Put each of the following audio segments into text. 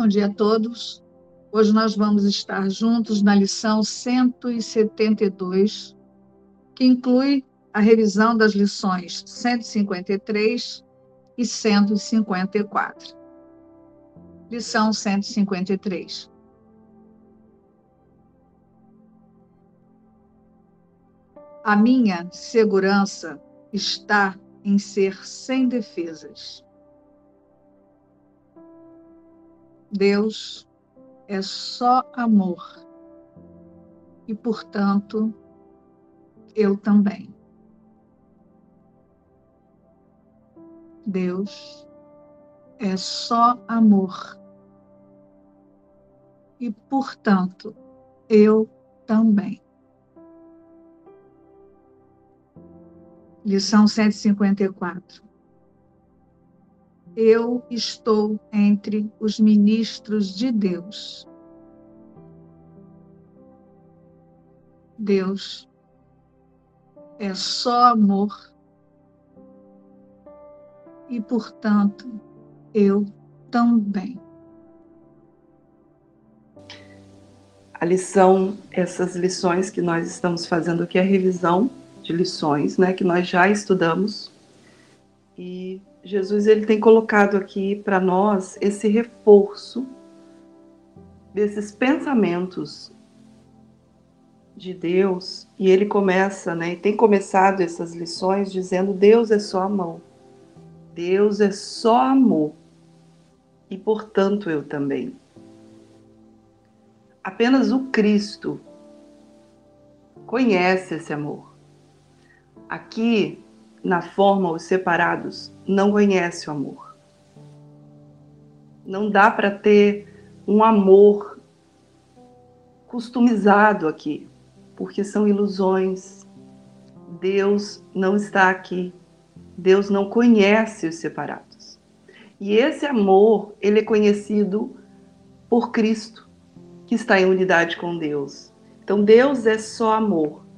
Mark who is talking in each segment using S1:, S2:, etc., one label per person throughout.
S1: Bom dia a todos. Hoje nós vamos estar juntos na lição 172, que inclui a revisão das lições 153 e 154. Lição 153. A minha segurança está em ser sem defesas. Deus é só amor e, portanto, eu também. Deus é só amor e, portanto, eu também. Lição 154. Eu estou entre os ministros de Deus. Deus é só amor e, portanto, eu também.
S2: A lição, essas lições que nós estamos fazendo aqui, a revisão de lições, né, que nós já estudamos. E Jesus ele tem colocado aqui para nós esse reforço desses pensamentos de Deus, e ele começa, né, e tem começado essas lições dizendo: Deus é só amor. Deus é só amor. E portanto eu também. Apenas o Cristo conhece esse amor. Aqui, na forma, os separados não conhecem o amor. Não dá para ter um amor customizado aqui, porque são ilusões. Deus não está aqui. Deus não conhece os separados. E esse amor, ele é conhecido por Cristo, que está em unidade com Deus. Então Deus é só amor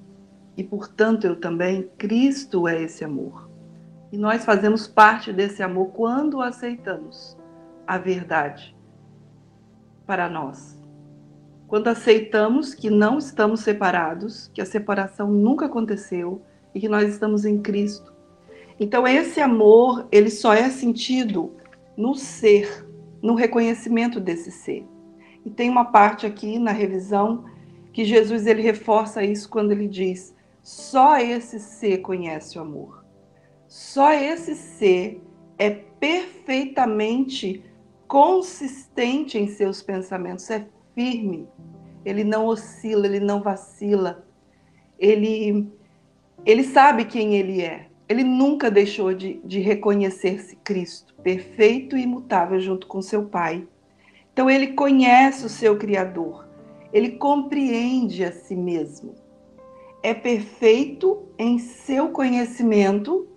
S2: e, portanto, eu também, Cristo é esse amor. E nós fazemos parte desse amor quando aceitamos a verdade para nós. Quando aceitamos que não estamos separados, que a separação nunca aconteceu e que nós estamos em Cristo. Então esse amor, ele só é sentido no ser, no reconhecimento desse ser. E tem uma parte aqui na revisão que Jesus ele reforça isso quando ele diz: só esse ser conhece o amor. Só esse ser é perfeitamente consistente em seus pensamentos, é firme. Ele não oscila, ele não vacila. Ele, ele sabe quem ele é. Ele nunca deixou de, de reconhecer-se Cristo, perfeito e imutável junto com seu Pai. Então ele conhece o seu Criador, ele compreende a si mesmo é perfeito em seu conhecimento,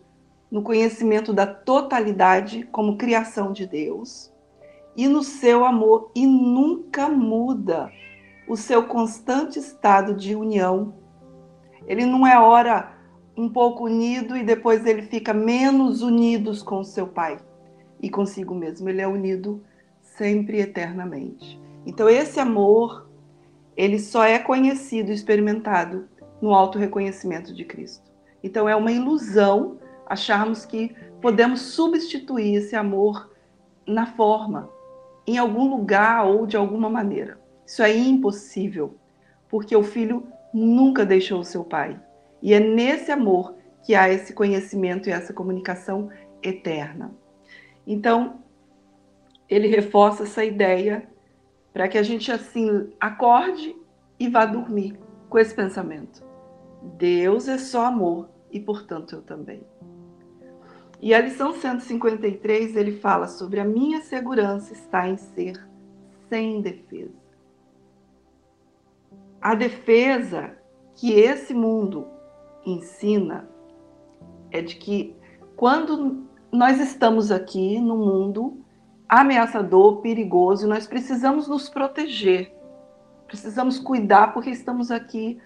S2: no conhecimento da totalidade como criação de Deus, e no seu amor, e nunca muda o seu constante estado de união. Ele não é ora um pouco unido e depois ele fica menos unidos com seu Pai e consigo mesmo. Ele é unido sempre eternamente. Então esse amor, ele só é conhecido experimentado no auto-reconhecimento de Cristo. Então é uma ilusão acharmos que podemos substituir esse amor na forma, em algum lugar ou de alguma maneira. Isso é impossível, porque o filho nunca deixou o seu pai. E é nesse amor que há esse conhecimento e essa comunicação eterna. Então, ele reforça essa ideia para que a gente assim acorde e vá dormir com esse pensamento. Deus é só amor e, portanto, eu também. E a lição 153 ele fala sobre a minha segurança está em ser sem defesa. A defesa que esse mundo ensina é de que quando nós estamos aqui no mundo ameaçador, perigoso, nós precisamos nos proteger, precisamos cuidar porque estamos aqui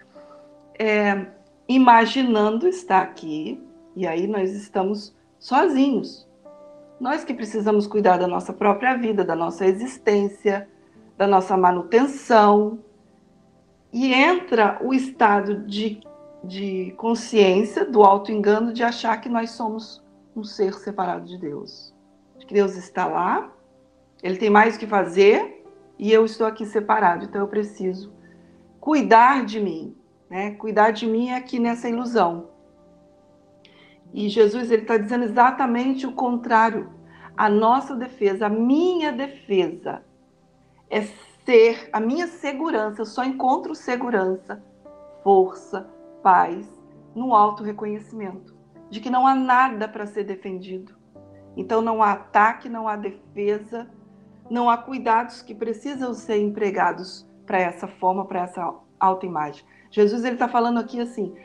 S2: é, imaginando estar aqui, e aí nós estamos sozinhos. Nós que precisamos cuidar da nossa própria vida, da nossa existência, da nossa manutenção. E entra o estado de, de consciência do auto-engano de achar que nós somos um ser separado de Deus. De que Deus está lá, Ele tem mais o que fazer e eu estou aqui separado, então eu preciso cuidar de mim. Né? Cuidar de mim é aqui nessa ilusão. E Jesus ele está dizendo exatamente o contrário. A nossa defesa, a minha defesa, é ser a minha segurança. Eu só encontro segurança, força, paz no auto reconhecimento de que não há nada para ser defendido. Então não há ataque, não há defesa, não há cuidados que precisam ser empregados para essa forma, para essa autoimagem. Jesus ele está falando aqui assim: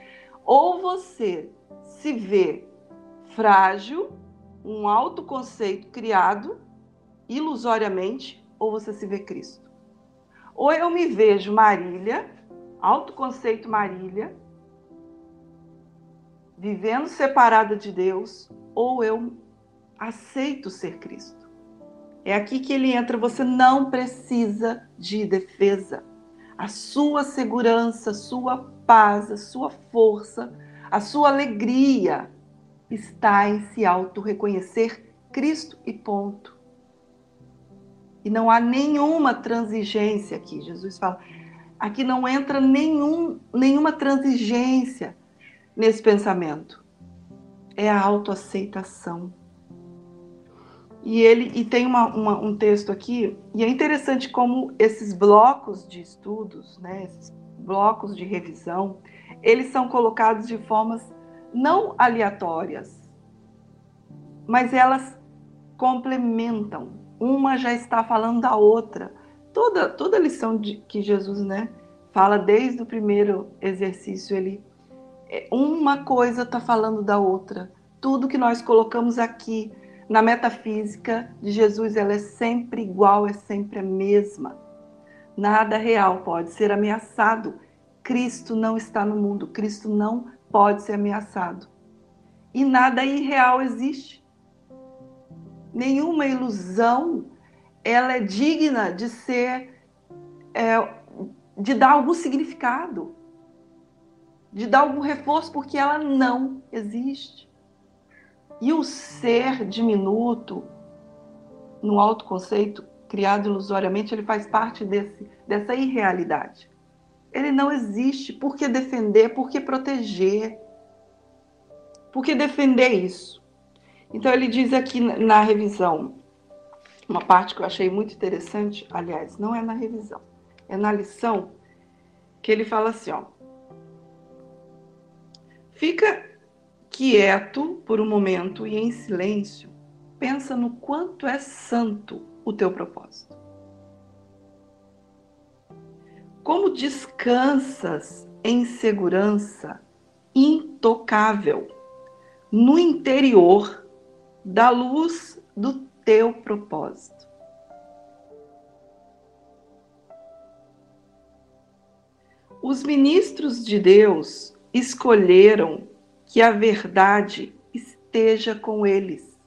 S2: ou você se vê frágil, um autoconceito criado ilusoriamente, ou você se vê Cristo. Ou eu me vejo Marília, autoconceito Marília, vivendo separada de Deus, ou eu aceito ser Cristo. É aqui que ele entra. Você não precisa de defesa. A sua segurança, a sua paz, a sua força, a sua alegria está em se auto-reconhecer Cristo e ponto. E não há nenhuma transigência aqui. Jesus fala, aqui não entra nenhum, nenhuma transigência nesse pensamento. É a autoaceitação. E ele e tem uma, uma, um texto aqui, e é interessante como esses blocos de estudos, né, esses blocos de revisão, eles são colocados de formas não aleatórias, mas elas complementam. Uma já está falando da outra. Toda, toda lição de, que Jesus né, fala desde o primeiro exercício, ele é, uma coisa está falando da outra. Tudo que nós colocamos aqui na metafísica de Jesus, ela é sempre igual, é sempre a mesma. Nada real pode ser ameaçado. Cristo não está no mundo, Cristo não pode ser ameaçado. E nada irreal existe. Nenhuma ilusão ela é digna de ser, é, de dar algum significado, de dar algum reforço, porque ela não existe. E o ser diminuto, no autoconceito criado ilusoriamente, ele faz parte desse, dessa irrealidade. Ele não existe. Por que defender? Por que proteger? Por que defender isso? Então, ele diz aqui na revisão, uma parte que eu achei muito interessante, aliás, não é na revisão, é na lição, que ele fala assim: ó, fica quieto por um momento e em silêncio, pensa no quanto é santo o teu propósito. Como descansas em segurança intocável no interior da luz do teu propósito. Os ministros de Deus escolheram que a verdade esteja com eles.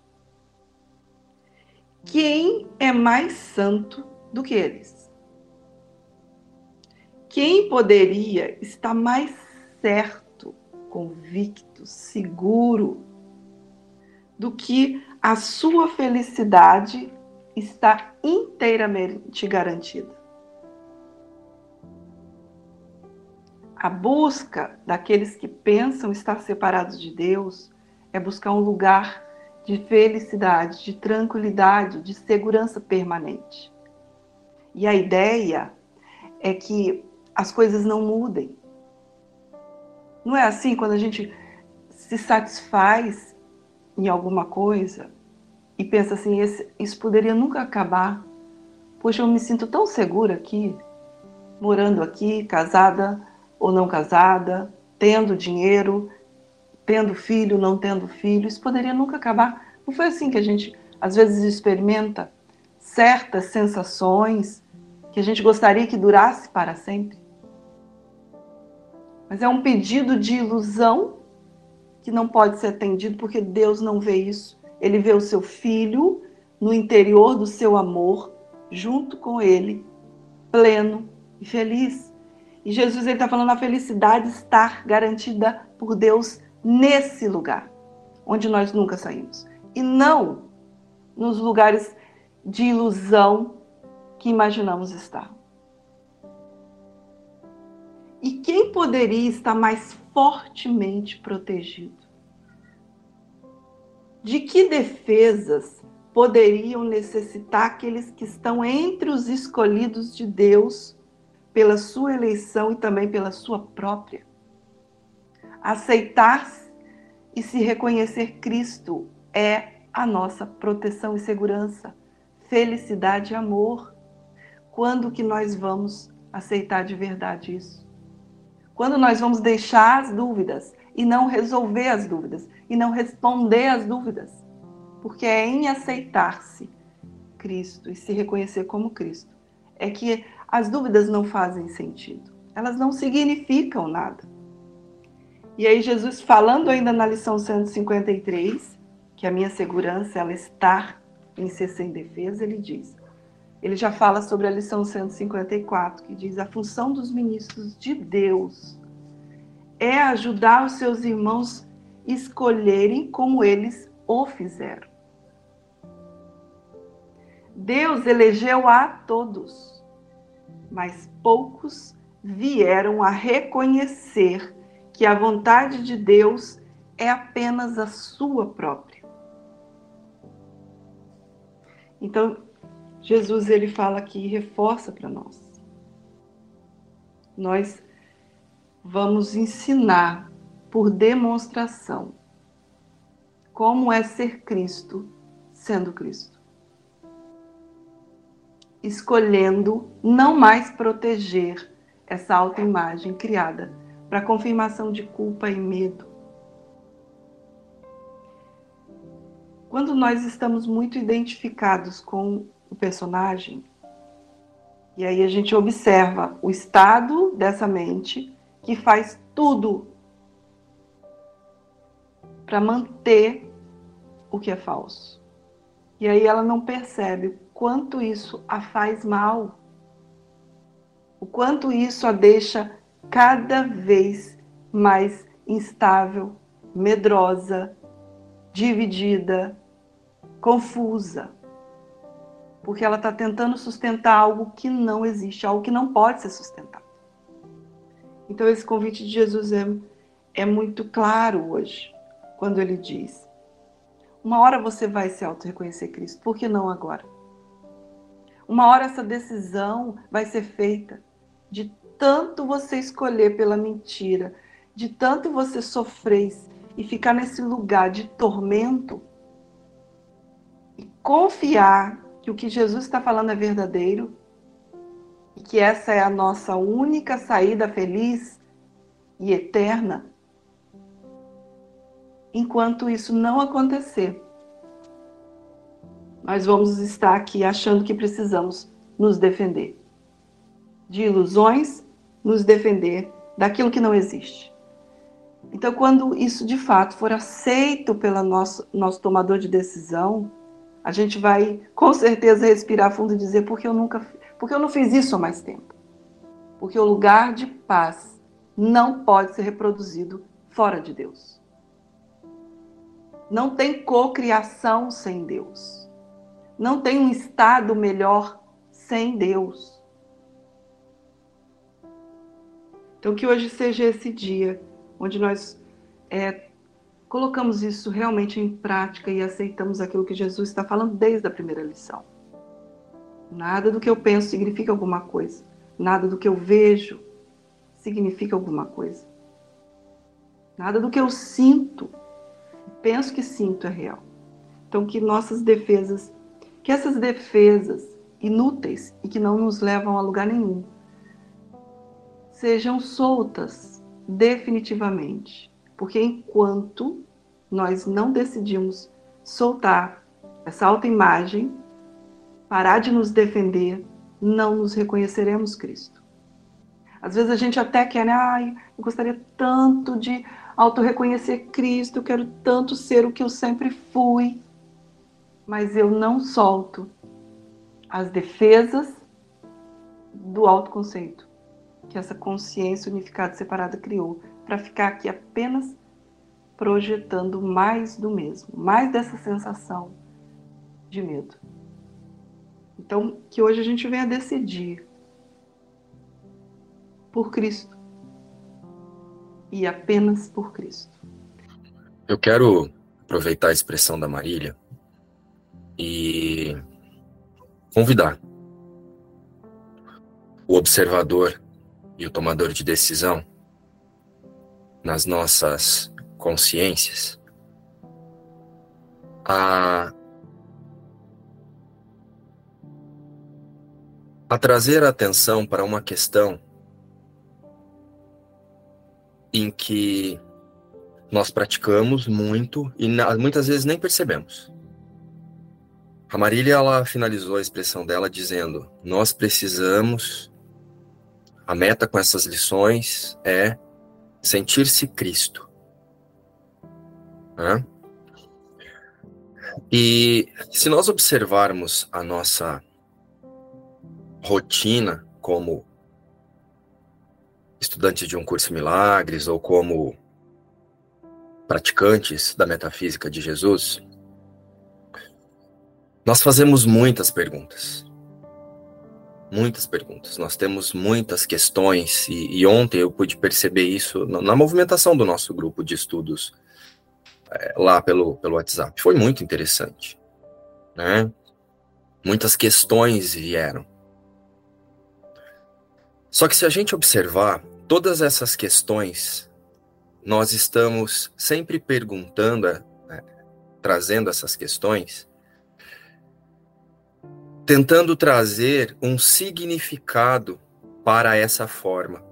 S2: Quem é mais santo do que eles? Quem poderia estar mais certo, convicto, seguro do que a sua felicidade está inteiramente garantida? A busca daqueles que pensam estar separados de Deus é buscar um lugar de felicidade, de tranquilidade, de segurança permanente. E a ideia é que as coisas não mudem. Não é assim quando a gente se satisfaz em alguma coisa e pensa assim: isso poderia nunca acabar. Poxa, eu me sinto tão segura aqui, morando aqui, casada ou não casada, tendo dinheiro, tendo filho, não tendo filho, isso poderia nunca acabar. Não foi assim que a gente às vezes experimenta certas sensações que a gente gostaria que durasse para sempre. Mas é um pedido de ilusão que não pode ser atendido porque Deus não vê isso. Ele vê o seu filho no interior do seu amor, junto com ele, pleno e feliz. E Jesus está falando a felicidade estar garantida por Deus nesse lugar, onde nós nunca saímos. E não nos lugares de ilusão que imaginamos estar. E quem poderia estar mais fortemente protegido? De que defesas poderiam necessitar aqueles que estão entre os escolhidos de Deus pela sua eleição e também pela sua própria? Aceitar e se reconhecer Cristo é a nossa proteção e segurança, felicidade e amor. Quando que nós vamos aceitar de verdade isso? Quando nós vamos deixar as dúvidas e não resolver as dúvidas e não responder as dúvidas? Porque é em aceitar-se Cristo e se reconhecer como Cristo é que as dúvidas não fazem sentido. Elas não significam nada. E aí Jesus falando ainda na lição 153, que a minha segurança ela está em ser sem defesa, ele diz: ele já fala sobre a lição 154, que diz: a função dos ministros de Deus é ajudar os seus irmãos escolherem como eles o fizeram. Deus elegeu a todos, mas poucos vieram a reconhecer que a vontade de Deus é apenas a sua própria. Então, Jesus ele fala aqui e reforça para nós. Nós vamos ensinar por demonstração como é ser Cristo sendo Cristo. Escolhendo não mais proteger essa autoimagem criada para confirmação de culpa e medo. Quando nós estamos muito identificados com o personagem. E aí a gente observa o estado dessa mente que faz tudo para manter o que é falso. E aí ela não percebe quanto isso a faz mal, o quanto isso a deixa cada vez mais instável, medrosa, dividida, confusa porque ela está tentando sustentar algo que não existe, algo que não pode ser sustentado. Então, esse convite de Jesus é, é muito claro hoje, quando ele diz: uma hora você vai se auto-reconhecer Cristo, por que não agora? Uma hora essa decisão vai ser feita de tanto você escolher pela mentira, de tanto você sofrer e ficar nesse lugar de tormento e confiar que o que Jesus está falando é verdadeiro e que essa é a nossa única saída feliz e eterna. Enquanto isso não acontecer, nós vamos estar aqui achando que precisamos nos defender de ilusões, nos defender daquilo que não existe. Então, quando isso de fato for aceito pelo nosso, nosso tomador de decisão, a gente vai com certeza respirar fundo e dizer porque eu nunca, porque eu não fiz isso há mais tempo. Porque o lugar de paz não pode ser reproduzido fora de Deus. Não tem cocriação sem Deus. Não tem um estado melhor sem Deus. Então que hoje seja esse dia onde nós é, colocamos isso realmente em prática e aceitamos aquilo que Jesus está falando desde a primeira lição. Nada do que eu penso significa alguma coisa. Nada do que eu vejo significa alguma coisa. Nada do que eu sinto, penso que sinto é real. Então, que nossas defesas, que essas defesas inúteis e que não nos levam a lugar nenhum, sejam soltas definitivamente porque enquanto nós não decidimos soltar essa autoimagem, parar de nos defender, não nos reconheceremos Cristo. Às vezes a gente até quer, né? Ai, eu gostaria tanto de auto-reconhecer Cristo, eu quero tanto ser o que eu sempre fui. Mas eu não solto as defesas do autoconceito que essa consciência unificada e separada criou, para ficar aqui apenas projetando mais do mesmo, mais dessa sensação de medo. Então, que hoje a gente venha decidir por Cristo e apenas por Cristo.
S3: Eu quero aproveitar a expressão da Marília e convidar o observador e o tomador de decisão nas nossas consciências a, a trazer atenção para uma questão em que nós praticamos muito e muitas vezes nem percebemos. A Marília ela finalizou a expressão dela dizendo: "Nós precisamos a meta com essas lições é sentir-se Cristo". Né? E se nós observarmos a nossa rotina como estudantes de um curso Milagres ou como praticantes da metafísica de Jesus, nós fazemos muitas perguntas. Muitas perguntas. Nós temos muitas questões, e, e ontem eu pude perceber isso na, na, movimentação do nosso grupo de estudos é, lá pelo, pelo WhatsApp. Foi muito interessante. Né? Muitas questões vieram. Só que se a gente observar todas essas questões, nós estamos sempre perguntando, né, trazendo essas questões, tentando trazer um significado para essa forma.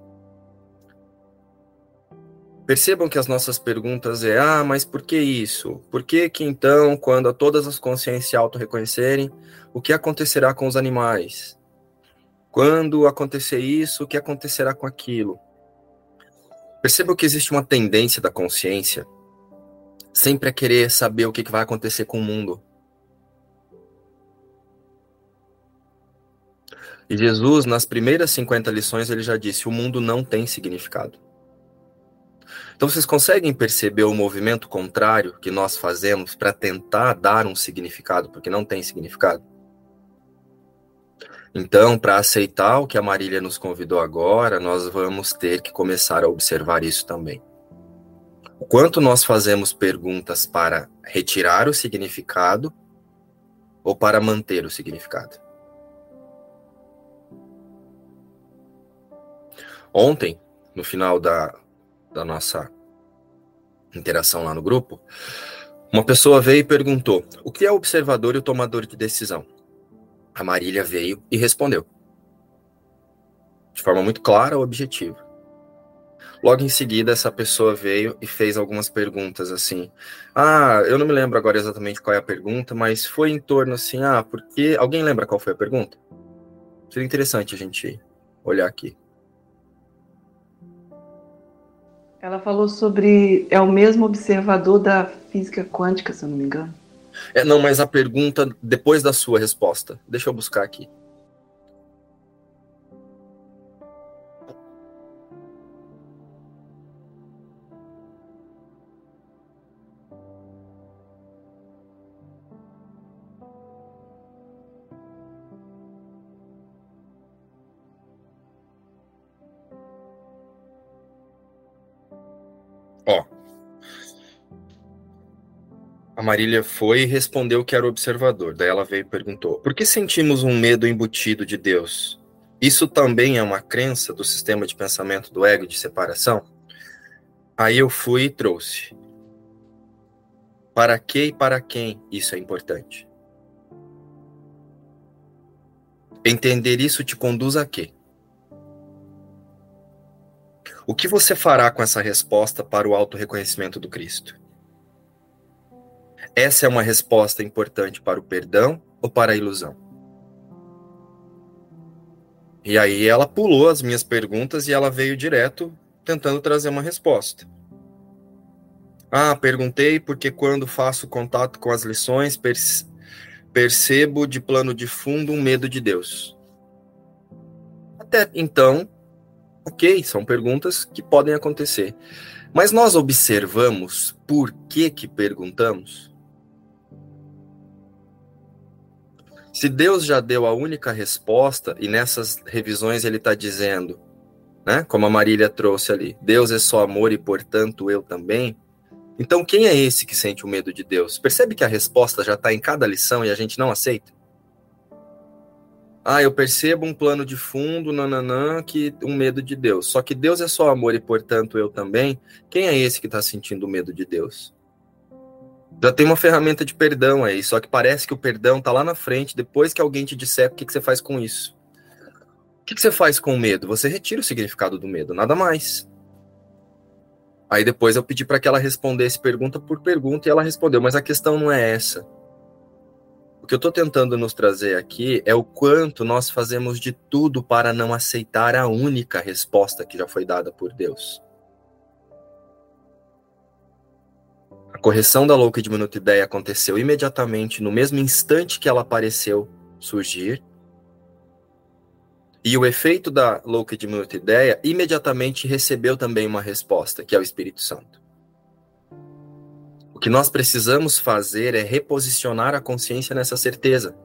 S3: Percebam que as nossas perguntas é: ah, mas por que isso? Por que que então, quando todas as consciências se auto-reconhecerem, o que acontecerá com os animais? Quando acontecer isso, o que acontecerá com aquilo? Percebam que existe uma tendência da consciência sempre a querer saber o que vai acontecer com o mundo. E Jesus, nas primeiras 50 lições, ele já disse: o mundo não tem significado. Então vocês conseguem perceber o movimento contrário que nós fazemos para tentar dar um significado, porque não tem significado? Então, para aceitar o que a Marília nos convidou agora, nós vamos ter que começar a observar isso também. O quanto nós fazemos perguntas para retirar o significado ou para manter o significado? Ontem, no final da, da nossa interação lá no grupo, uma pessoa veio e perguntou: o que é o observador e o tomador de decisão? A Marília veio e respondeu. De forma muito clara, objetiva. Logo em seguida, essa pessoa veio e fez algumas perguntas assim. Ah, eu não me lembro agora exatamente qual é a pergunta, mas foi em torno assim, ah, porque alguém lembra qual foi a pergunta? Seria interessante a gente olhar aqui.
S2: Ela falou sobre. É o mesmo observador da física quântica, se eu não me engano.
S3: É, não, mas a pergunta depois da sua resposta. Deixa eu buscar aqui. Marília foi e respondeu que era observador. Daí ela veio e perguntou: Por que sentimos um medo embutido de Deus? Isso também é uma crença do sistema de pensamento do ego de separação? Aí eu fui e trouxe. Para que e para quem isso é importante? Entender isso te conduz a quê? O que você fará com essa resposta para o auto-reconhecimento do Cristo? Essa é uma resposta importante para o perdão ou para a ilusão? E aí ela pulou as minhas perguntas e ela veio direto tentando trazer uma resposta. Ah, perguntei porque quando faço contato com as lições percebo de plano de fundo um medo de Deus. Até então, ok, são perguntas que podem acontecer. Mas nós observamos por que que perguntamos? Se Deus já deu a única resposta, e nessas revisões ele está dizendo, né, como a Marília trouxe ali, Deus é só amor e portanto eu também, então, quem é esse que sente o medo de Deus? Percebe que a resposta já está em cada lição e a gente não aceita? Ah, eu percebo um plano de fundo, nananã, que um medo de Deus. Só que Deus é só amor e, portanto, eu também. Quem é esse que está sentindo o medo de Deus? Já tem uma ferramenta de perdão aí, só que parece que o perdão está lá na frente, depois que alguém te disser o que, que você faz com isso. O que, que você faz com o medo? Você retira o significado do medo, nada mais. Aí depois eu pedi para que ela respondesse pergunta por pergunta e ela respondeu, mas a questão não é essa. O que eu estou tentando nos trazer aqui é o quanto nós fazemos de tudo para não aceitar a única resposta que já foi dada por Deus. A correção da louca diminuta ideia aconteceu imediatamente, no mesmo instante que ela apareceu surgir, e o efeito da louca de muita ideia imediatamente recebeu também uma resposta, que é o Espírito Santo. O que nós precisamos fazer é reposicionar a consciência nessa certeza.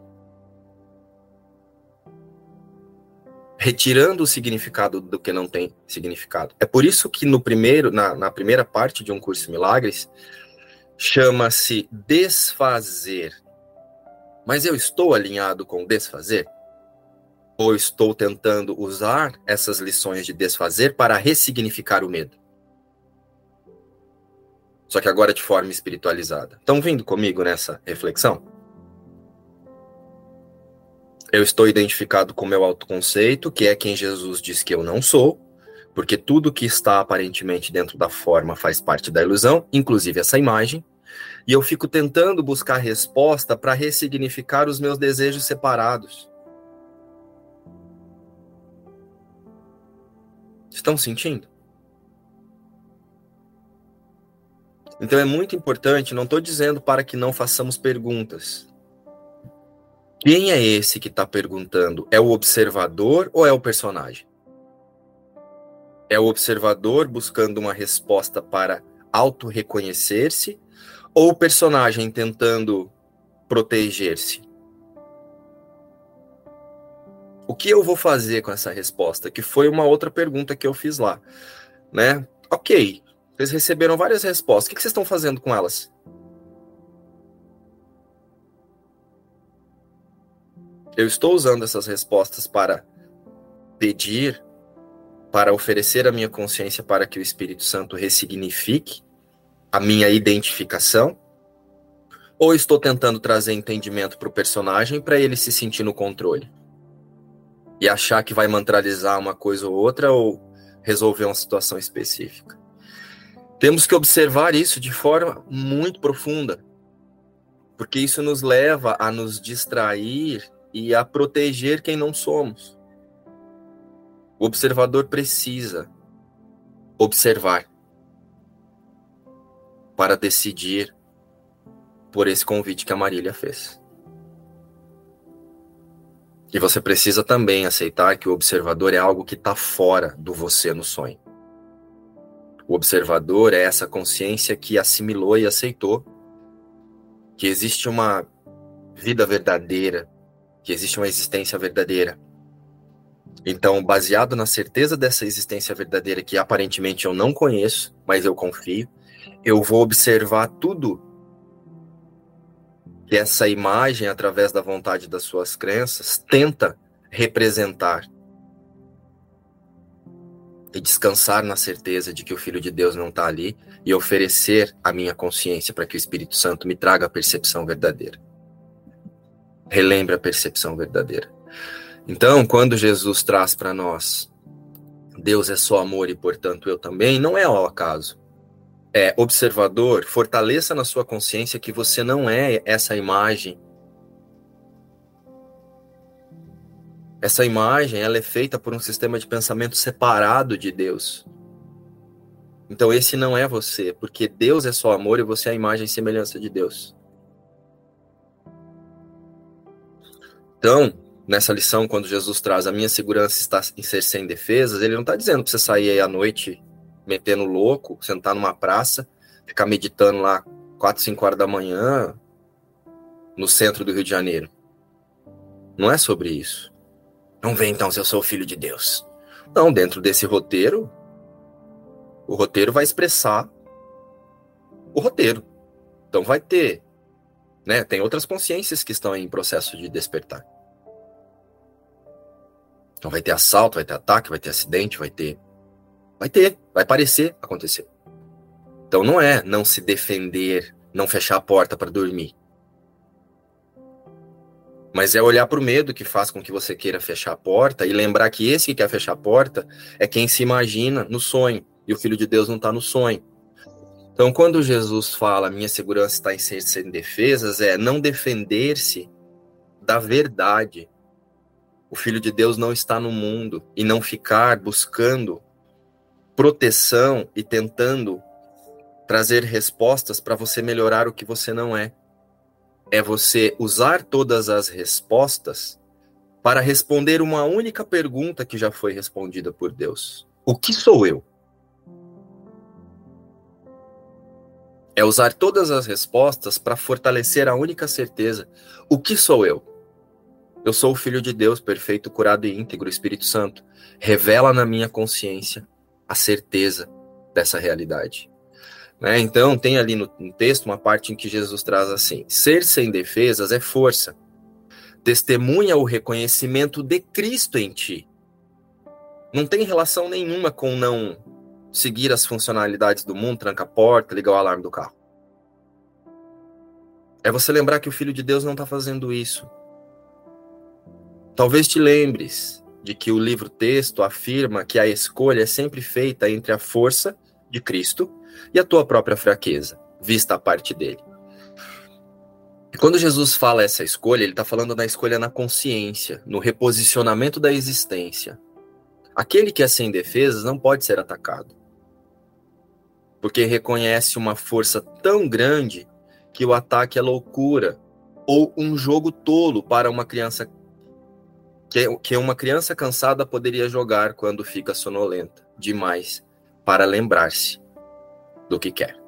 S3: Retirando o significado do que não tem significado. É por isso que no primeiro, na, na primeira parte de um curso Milagres, chama-se desfazer. Mas eu estou alinhado com desfazer? ou estou tentando usar essas lições de desfazer para ressignificar o medo? Só que agora de forma espiritualizada. Estão vindo comigo nessa reflexão? Eu estou identificado com meu autoconceito, que é quem Jesus diz que eu não sou, porque tudo que está aparentemente dentro da forma faz parte da ilusão, inclusive essa imagem, e eu fico tentando buscar resposta para ressignificar os meus desejos separados. Estão sentindo? Então é muito importante, não estou dizendo para que não façamos perguntas. Quem é esse que está perguntando? É o observador ou é o personagem? É o observador buscando uma resposta para auto-reconhecer-se ou o personagem tentando proteger-se? O que eu vou fazer com essa resposta? Que foi uma outra pergunta que eu fiz lá, né? Ok, vocês receberam várias respostas. O que vocês estão fazendo com elas? Eu estou usando essas respostas para pedir, para oferecer a minha consciência para que o Espírito Santo ressignifique a minha identificação? Ou estou tentando trazer entendimento para o personagem para ele se sentir no controle? e achar que vai mantralizar uma coisa ou outra ou resolver uma situação específica. Temos que observar isso de forma muito profunda, porque isso nos leva a nos distrair e a proteger quem não somos. O observador precisa observar para decidir por esse convite que a Marília fez. E você precisa também aceitar que o observador é algo que está fora do você no sonho. O observador é essa consciência que assimilou e aceitou que existe uma vida verdadeira, que existe uma existência verdadeira. Então, baseado na certeza dessa existência verdadeira que aparentemente eu não conheço, mas eu confio, eu vou observar tudo que essa imagem, através da vontade das suas crenças, tenta representar. E descansar na certeza de que o Filho de Deus não está ali e oferecer a minha consciência para que o Espírito Santo me traga a percepção verdadeira. Relembre a percepção verdadeira. Então, quando Jesus traz para nós Deus é só amor e, portanto, eu também, não é ao acaso é, observador, fortaleça na sua consciência que você não é essa imagem. Essa imagem ela é feita por um sistema de pensamento separado de Deus. Então esse não é você, porque Deus é só amor e você é a imagem e semelhança de Deus. Então, nessa lição, quando Jesus traz a minha segurança está em ser sem defesas, ele não está dizendo para você sair aí à noite metendo louco, sentar numa praça, ficar meditando lá 4, 5 horas da manhã no centro do Rio de Janeiro. Não é sobre isso. Não vem então se eu sou filho de Deus. Não, dentro desse roteiro, o roteiro vai expressar o roteiro. Então vai ter, né? Tem outras consciências que estão em processo de despertar. Então vai ter assalto, vai ter ataque, vai ter acidente, vai ter. Vai ter, vai parecer acontecer. Então não é não se defender, não fechar a porta para dormir. Mas é olhar para o medo que faz com que você queira fechar a porta e lembrar que esse que quer fechar a porta é quem se imagina no sonho. E o Filho de Deus não está no sonho. Então, quando Jesus fala, minha segurança está em ser sem defesas, é não defender-se da verdade. O Filho de Deus não está no mundo e não ficar buscando proteção e tentando trazer respostas para você melhorar o que você não é é você usar todas as respostas para responder uma única pergunta que já foi respondida por Deus: O que sou eu? É usar todas as respostas para fortalecer a única certeza: O que sou eu? Eu sou o Filho de Deus, perfeito, curado e íntegro, Espírito Santo. Revela na minha consciência a certeza dessa realidade. Né? Então, tem ali no, no texto uma parte em que Jesus traz assim: ser sem defesas é força, testemunha o reconhecimento de Cristo em ti. Não tem relação nenhuma com não seguir as funcionalidades do mundo, tranca a porta, ligar o alarme do carro. É você lembrar que o Filho de Deus não está fazendo isso. Talvez te lembres de que o livro texto afirma que a escolha é sempre feita entre a força de Cristo e a tua própria fraqueza, vista a parte dele. E quando Jesus fala essa escolha, ele está falando da escolha na consciência, no reposicionamento da existência. Aquele que é sem defesas não pode ser atacado, porque reconhece uma força tão grande que o ataque é loucura ou um jogo tolo para uma criança que uma criança cansada poderia jogar quando fica sonolenta demais para lembrar-se do que quer.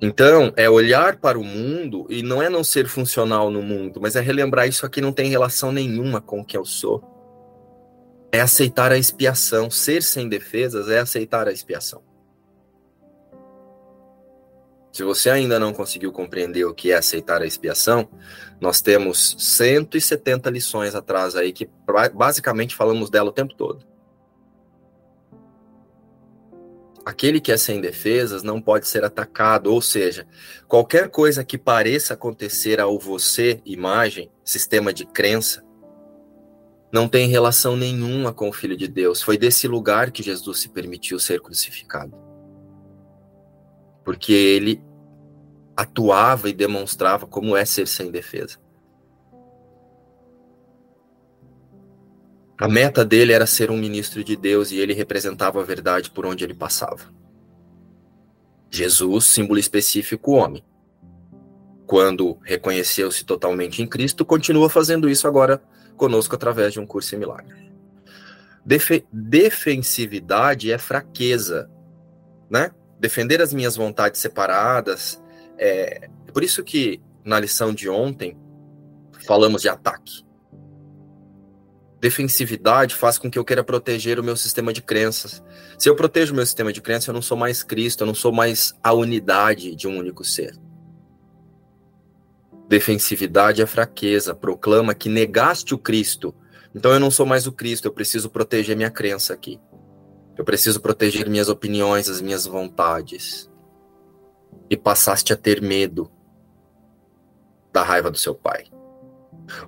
S3: Então, é olhar para o mundo e não é não ser funcional no mundo, mas é relembrar isso aqui não tem relação nenhuma com o que eu sou. É aceitar a expiação. Ser sem defesas é aceitar a expiação. Se você ainda não conseguiu compreender o que é aceitar a expiação, nós temos 170 lições atrás aí que basicamente falamos dela o tempo todo. aquele que é sem defesas não pode ser atacado, ou seja, qualquer coisa que pareça acontecer ao você, imagem, sistema de crença, não tem relação nenhuma com o Filho de Deus. Foi desse lugar que Jesus se permitiu ser crucificado. Porque ele atuava e demonstrava como é ser sem defesa. A meta dele era ser um ministro de Deus e ele representava a verdade por onde ele passava. Jesus, símbolo específico, homem. Quando reconheceu-se totalmente em Cristo, continua fazendo isso agora conosco através de um curso em milagres. Def defensividade é fraqueza, né? Defender as minhas vontades separadas. É... Por isso que na lição de ontem falamos de ataque defensividade faz com que eu queira proteger o meu sistema de crenças. Se eu protejo o meu sistema de crenças, eu não sou mais Cristo, eu não sou mais a unidade de um único ser. Defensividade é fraqueza, proclama que negaste o Cristo. Então eu não sou mais o Cristo, eu preciso proteger minha crença aqui. Eu preciso proteger minhas opiniões, as minhas vontades. E passaste a ter medo da raiva do seu pai.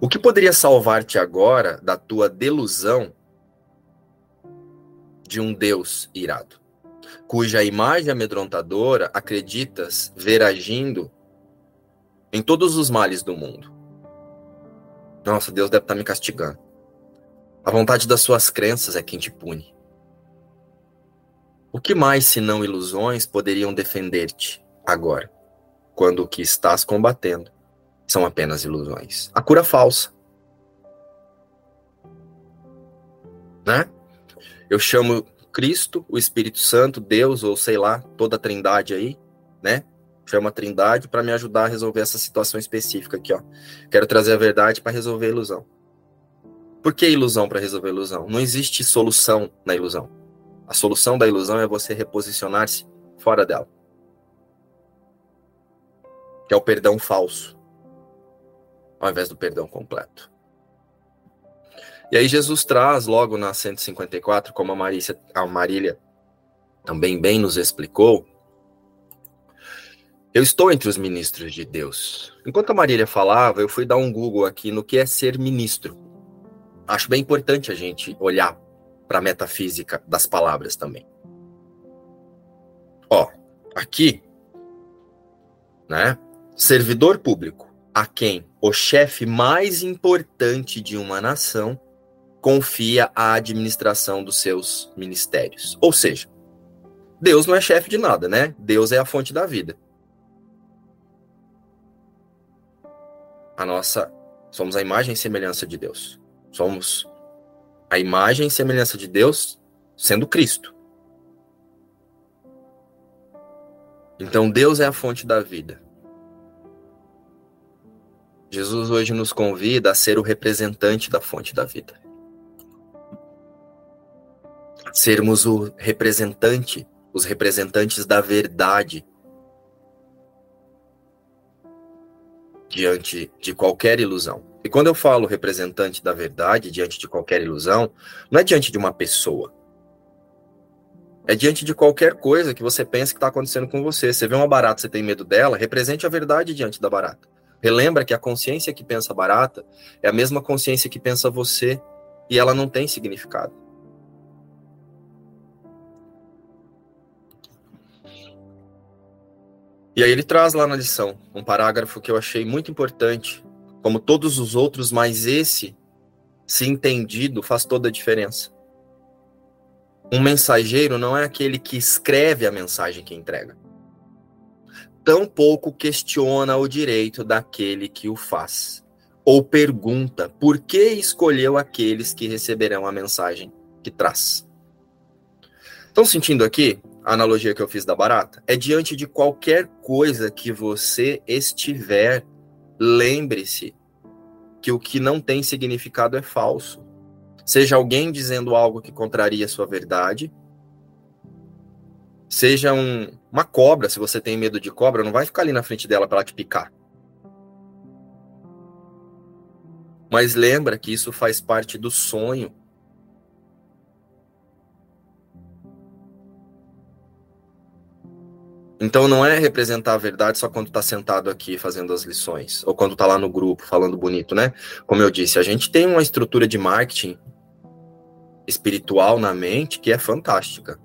S3: O que poderia salvar-te agora da tua delusão de um Deus irado, cuja imagem amedrontadora acreditas ver agindo em todos os males do mundo? Nossa, Deus deve estar me castigando. A vontade das suas crenças é quem te pune. O que mais, senão ilusões, poderiam defender-te agora, quando o que estás combatendo são apenas ilusões. A cura falsa. Né? Eu chamo Cristo, o Espírito Santo, Deus, ou sei lá, toda a trindade aí, né? Chama a trindade para me ajudar a resolver essa situação específica aqui, ó. Quero trazer a verdade para resolver a ilusão. Por que ilusão para resolver a ilusão? Não existe solução na ilusão. A solução da ilusão é você reposicionar-se fora dela. Que é o perdão falso, ao invés do perdão completo. E aí Jesus traz logo na 154, como a, Marícia, a Marília também bem nos explicou, eu estou entre os ministros de Deus. Enquanto a Marília falava, eu fui dar um Google aqui no que é ser ministro. Acho bem importante a gente olhar para a metafísica das palavras também. Ó, aqui, né? Servidor público, a quem o chefe mais importante de uma nação confia a administração dos seus ministérios. Ou seja, Deus não é chefe de nada, né? Deus é a fonte da vida. A nossa somos a imagem e semelhança de Deus. Somos a imagem e semelhança de Deus sendo Cristo. Então Deus é a fonte da vida. Jesus hoje nos convida a ser o representante da fonte da vida sermos o representante, os representantes da verdade diante de qualquer ilusão. E quando eu falo representante da verdade diante de qualquer ilusão, não é diante de uma pessoa. É diante de qualquer coisa que você pensa que está acontecendo com você. Você vê uma barata, você tem medo dela, represente a verdade diante da barata. Relembra que a consciência que pensa barata é a mesma consciência que pensa você e ela não tem significado. E aí ele traz lá na lição um parágrafo que eu achei muito importante, como todos os outros, mas esse, se entendido, faz toda a diferença. Um mensageiro não é aquele que escreve a mensagem que entrega. Tampouco questiona o direito daquele que o faz. Ou pergunta por que escolheu aqueles que receberão a mensagem que traz. Estão sentindo aqui a analogia que eu fiz da barata, é diante de qualquer coisa que você estiver, lembre-se que o que não tem significado é falso. Seja alguém dizendo algo que contraria sua verdade, seja um, uma cobra, se você tem medo de cobra, não vai ficar ali na frente dela para ela te picar. Mas lembra que isso faz parte do sonho Então não é representar a verdade só quando está sentado aqui fazendo as lições, ou quando está lá no grupo falando bonito, né? Como eu disse, a gente tem uma estrutura de marketing espiritual na mente que é fantástica.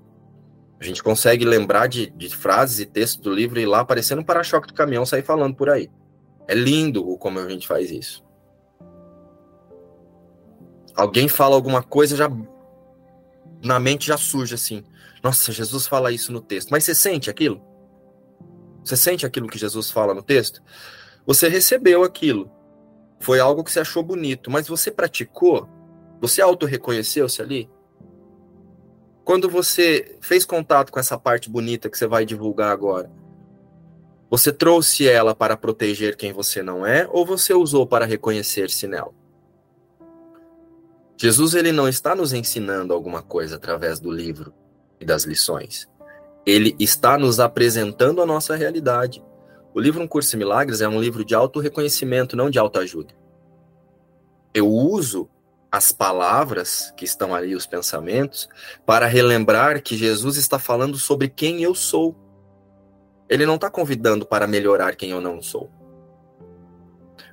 S3: A gente consegue lembrar de, de frases e textos do livro e ir lá aparecendo um para-choque do caminhão sair falando por aí. É lindo o como a gente faz isso. Alguém fala alguma coisa, já na mente já surge assim. Nossa, Jesus fala isso no texto. Mas você sente aquilo? Você sente aquilo que Jesus fala no texto? Você recebeu aquilo. Foi algo que você achou bonito, mas você praticou? Você auto-reconheceu-se ali? Quando você fez contato com essa parte bonita que você vai divulgar agora, você trouxe ela para proteger quem você não é ou você usou para reconhecer-se nela? Jesus ele não está nos ensinando alguma coisa através do livro e das lições ele está nos apresentando a nossa realidade. O livro Um Curso em Milagres é um livro de auto-reconhecimento, não de autoajuda. Eu uso as palavras que estão ali, os pensamentos, para relembrar que Jesus está falando sobre quem eu sou. Ele não está convidando para melhorar quem eu não sou.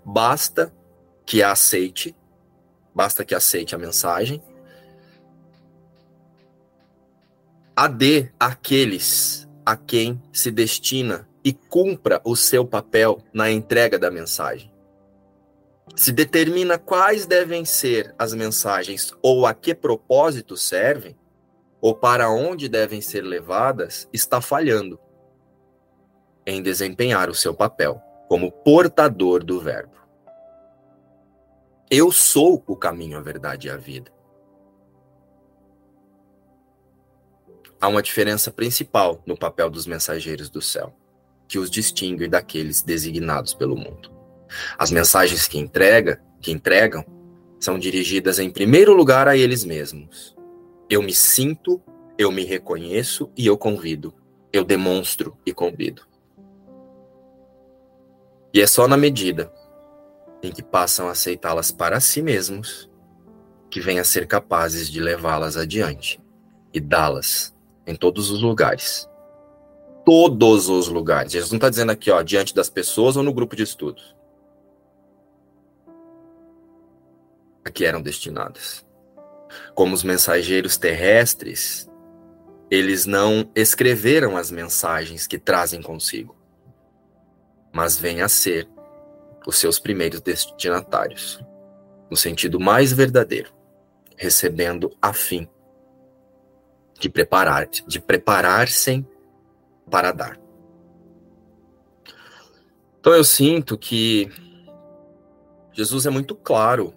S3: Basta que a aceite, basta que aceite a mensagem AD aqueles a quem se destina e cumpra o seu papel na entrega da mensagem. Se determina quais devem ser as mensagens ou a que propósito servem, ou para onde devem ser levadas, está falhando em desempenhar o seu papel como portador do Verbo. Eu sou o caminho, a verdade e a vida. há uma diferença principal no papel dos mensageiros do céu, que os distingue daqueles designados pelo mundo. As mensagens que entrega, que entregam, são dirigidas em primeiro lugar a eles mesmos. Eu me sinto, eu me reconheço e eu convido. Eu demonstro e convido. E é só na medida em que passam a aceitá-las para si mesmos que vêm a ser capazes de levá-las adiante e dá-las em todos os lugares. Todos os lugares. Jesus não está dizendo aqui, ó, diante das pessoas ou no grupo de estudos. A que eram destinadas. Como os mensageiros terrestres, eles não escreveram as mensagens que trazem consigo, mas vêm a ser os seus primeiros destinatários, no sentido mais verdadeiro, recebendo a fim de preparar, de preparar-se para dar. Então eu sinto que Jesus é muito claro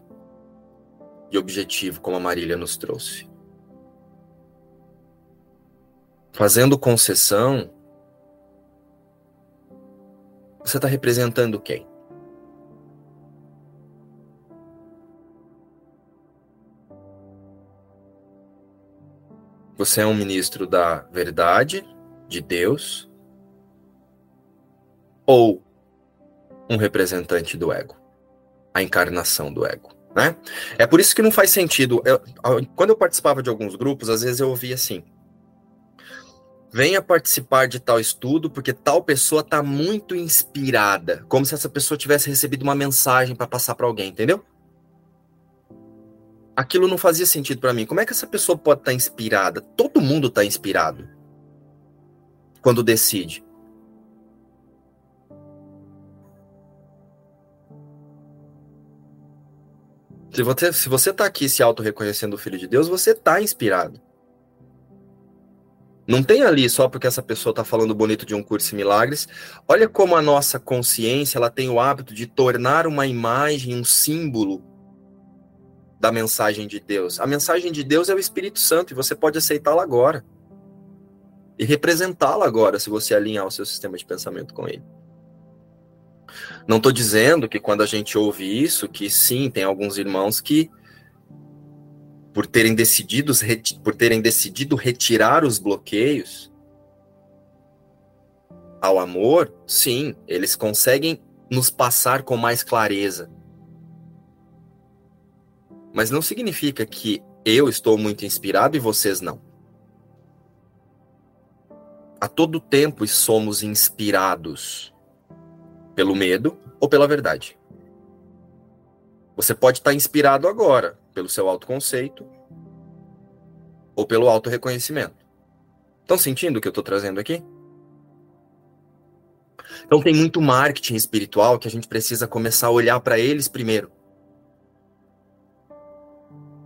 S3: e objetivo, como a Marília nos trouxe. Fazendo concessão, você está representando quem? Você é um ministro da verdade, de Deus, ou um representante do ego, a encarnação do ego, né? É por isso que não faz sentido. Eu, quando eu participava de alguns grupos, às vezes eu ouvia assim: venha participar de tal estudo porque tal pessoa está muito inspirada, como se essa pessoa tivesse recebido uma mensagem para passar para alguém, entendeu? aquilo não fazia sentido para mim. Como é que essa pessoa pode estar tá inspirada? Todo mundo está inspirado quando decide. Se você, se você tá aqui se auto-reconhecendo o Filho de Deus, você está inspirado. Não tem ali só porque essa pessoa está falando bonito de um curso de milagres. Olha como a nossa consciência ela tem o hábito de tornar uma imagem, um símbolo da mensagem de Deus. A mensagem de Deus é o Espírito Santo e você pode aceitá-la agora. E representá-la agora, se você alinhar o seu sistema de pensamento com ele. Não estou dizendo que quando a gente ouve isso, que sim, tem alguns irmãos que, por terem, decidido, por terem decidido retirar os bloqueios ao amor, sim, eles conseguem nos passar com mais clareza mas não significa que eu estou muito inspirado e vocês não. A todo tempo somos inspirados pelo medo ou pela verdade. Você pode estar inspirado agora pelo seu autoconceito ou pelo auto-reconhecimento. Estão sentindo o que eu estou trazendo aqui? Então tem muito marketing espiritual que a gente precisa começar a olhar para eles primeiro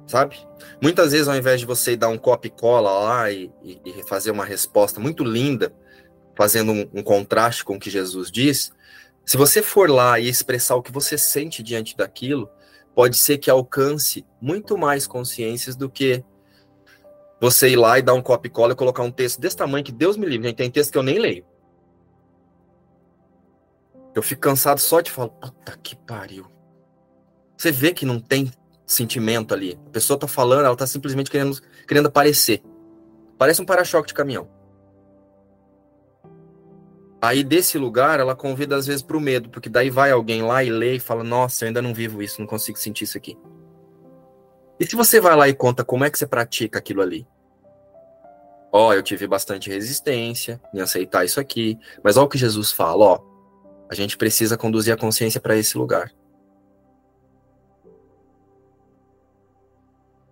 S3: sabe? Muitas vezes, ao invés de você dar um copy cola lá e, e, e fazer uma resposta muito linda, fazendo um, um, contraste com o que Jesus diz, se você for lá e expressar o que você sente diante daquilo, pode ser que alcance muito mais consciências do que você ir lá e dar um copy cola e colocar um texto desse tamanho que Deus me livre. Gente, tem texto que eu nem leio. Eu fico cansado só de falar, puta que pariu. Você vê que não tem sentimento ali. A pessoa tá falando, ela tá simplesmente querendo, querendo aparecer. Parece um para-choque de caminhão. Aí desse lugar ela convida às vezes para o medo, porque daí vai alguém lá e lê e fala: Nossa, eu ainda não vivo isso, não consigo sentir isso aqui. E se você vai lá e conta como é que você pratica aquilo ali? Ó, oh, eu tive bastante resistência em aceitar isso aqui, mas olha o que Jesus fala: ó, a gente precisa conduzir a consciência para esse lugar.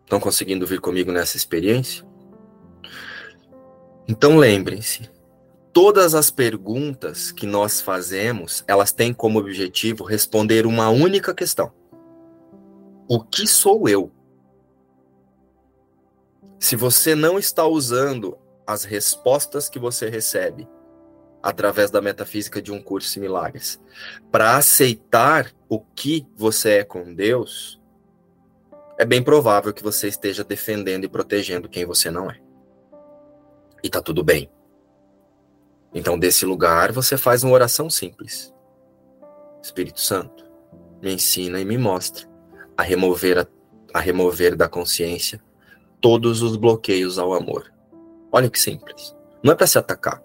S3: Estão conseguindo vir comigo nessa experiência? Então lembrem-se, todas as perguntas que nós fazemos, elas têm como objetivo responder uma única questão: O que sou eu? Se você não está usando as respostas que você recebe através da metafísica de um curso de milagres para aceitar o que você é com Deus, é bem provável que você esteja defendendo e protegendo quem você não é. E tá tudo bem. Então, desse lugar, você faz uma oração simples. Espírito Santo, me ensina e me mostra a remover, a, a remover da consciência todos os bloqueios ao amor. Olha que simples. Não é para se atacar.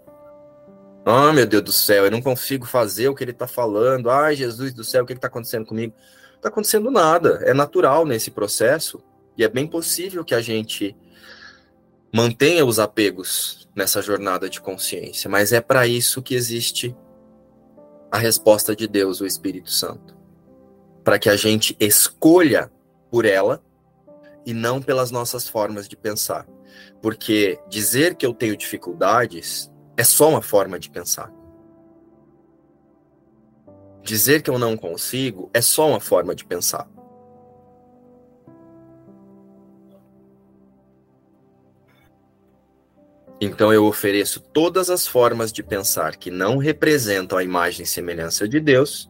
S3: Ah, meu Deus do céu, eu não consigo fazer o que ele está falando. Ai, Jesus do céu, o que está acontecendo comigo? Não está acontecendo nada. É natural nesse processo e é bem possível que a gente mantenha os apegos nessa jornada de consciência, mas é para isso que existe a resposta de Deus, o Espírito Santo. Para que a gente escolha por ela e não pelas nossas formas de pensar. Porque dizer que eu tenho dificuldades é só uma forma de pensar. Dizer que eu não consigo é só uma forma de pensar. Então eu ofereço todas as formas de pensar que não representam a imagem e semelhança de Deus,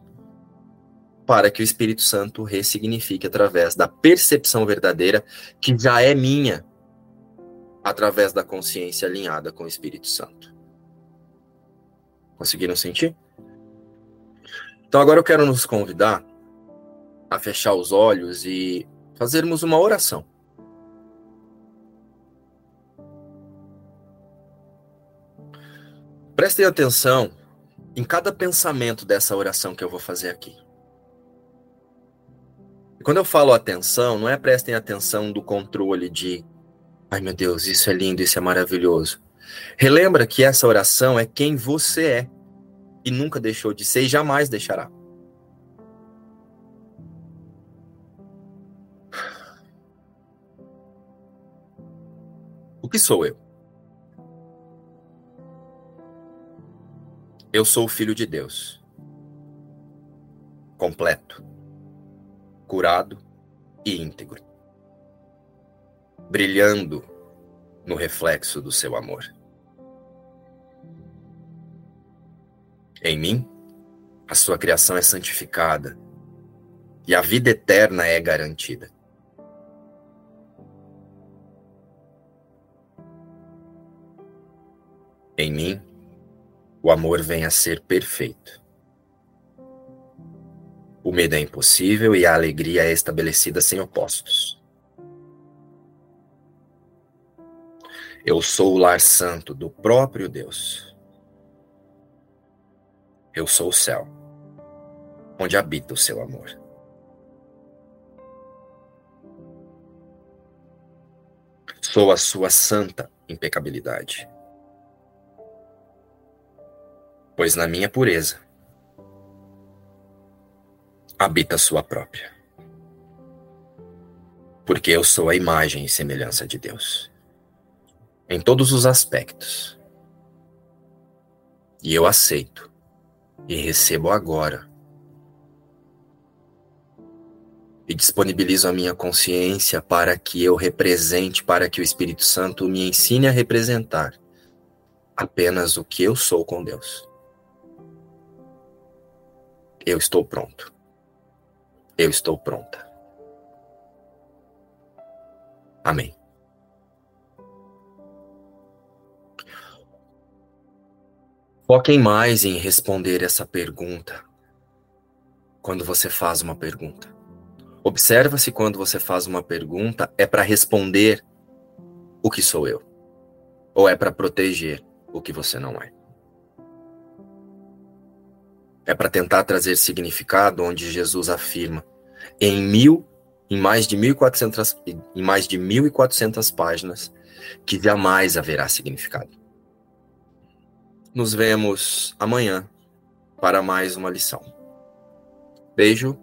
S3: para que o Espírito Santo ressignifique através da percepção verdadeira que já é minha, através da consciência alinhada com o Espírito Santo. Conseguiram sentir? Então agora eu quero nos convidar a fechar os olhos e fazermos uma oração. Prestem atenção em cada pensamento dessa oração que eu vou fazer aqui. E quando eu falo atenção, não é prestem atenção do controle de, ai meu Deus, isso é lindo, isso é maravilhoso. Relembra que essa oração é quem você é e nunca deixou de ser e jamais deixará. O que sou eu? Eu sou o filho de Deus. Completo, curado e íntegro. Brilhando no reflexo do seu amor. Em mim, a sua criação é santificada e a vida eterna é garantida. Em mim, o amor vem a ser perfeito. O medo é impossível e a alegria é estabelecida sem opostos. Eu sou o lar santo do próprio Deus. Eu sou o céu, onde habita o seu amor. Sou a sua santa impecabilidade pois na minha pureza habita sua própria. Porque eu sou a imagem e semelhança de Deus, em todos os aspectos. E eu aceito e recebo agora. E disponibilizo a minha consciência para que eu represente, para que o Espírito Santo me ensine a representar apenas o que eu sou com Deus. Eu estou pronto. Eu estou pronta. Amém. Foquem mais em responder essa pergunta quando você faz uma pergunta. Observa se quando você faz uma pergunta é para responder o que sou eu ou é para proteger o que você não é. É para tentar trazer significado onde Jesus afirma em mil, em mais de 1400, em mais de 1400 páginas, que jamais haverá significado. Nos vemos amanhã para mais uma lição. Beijo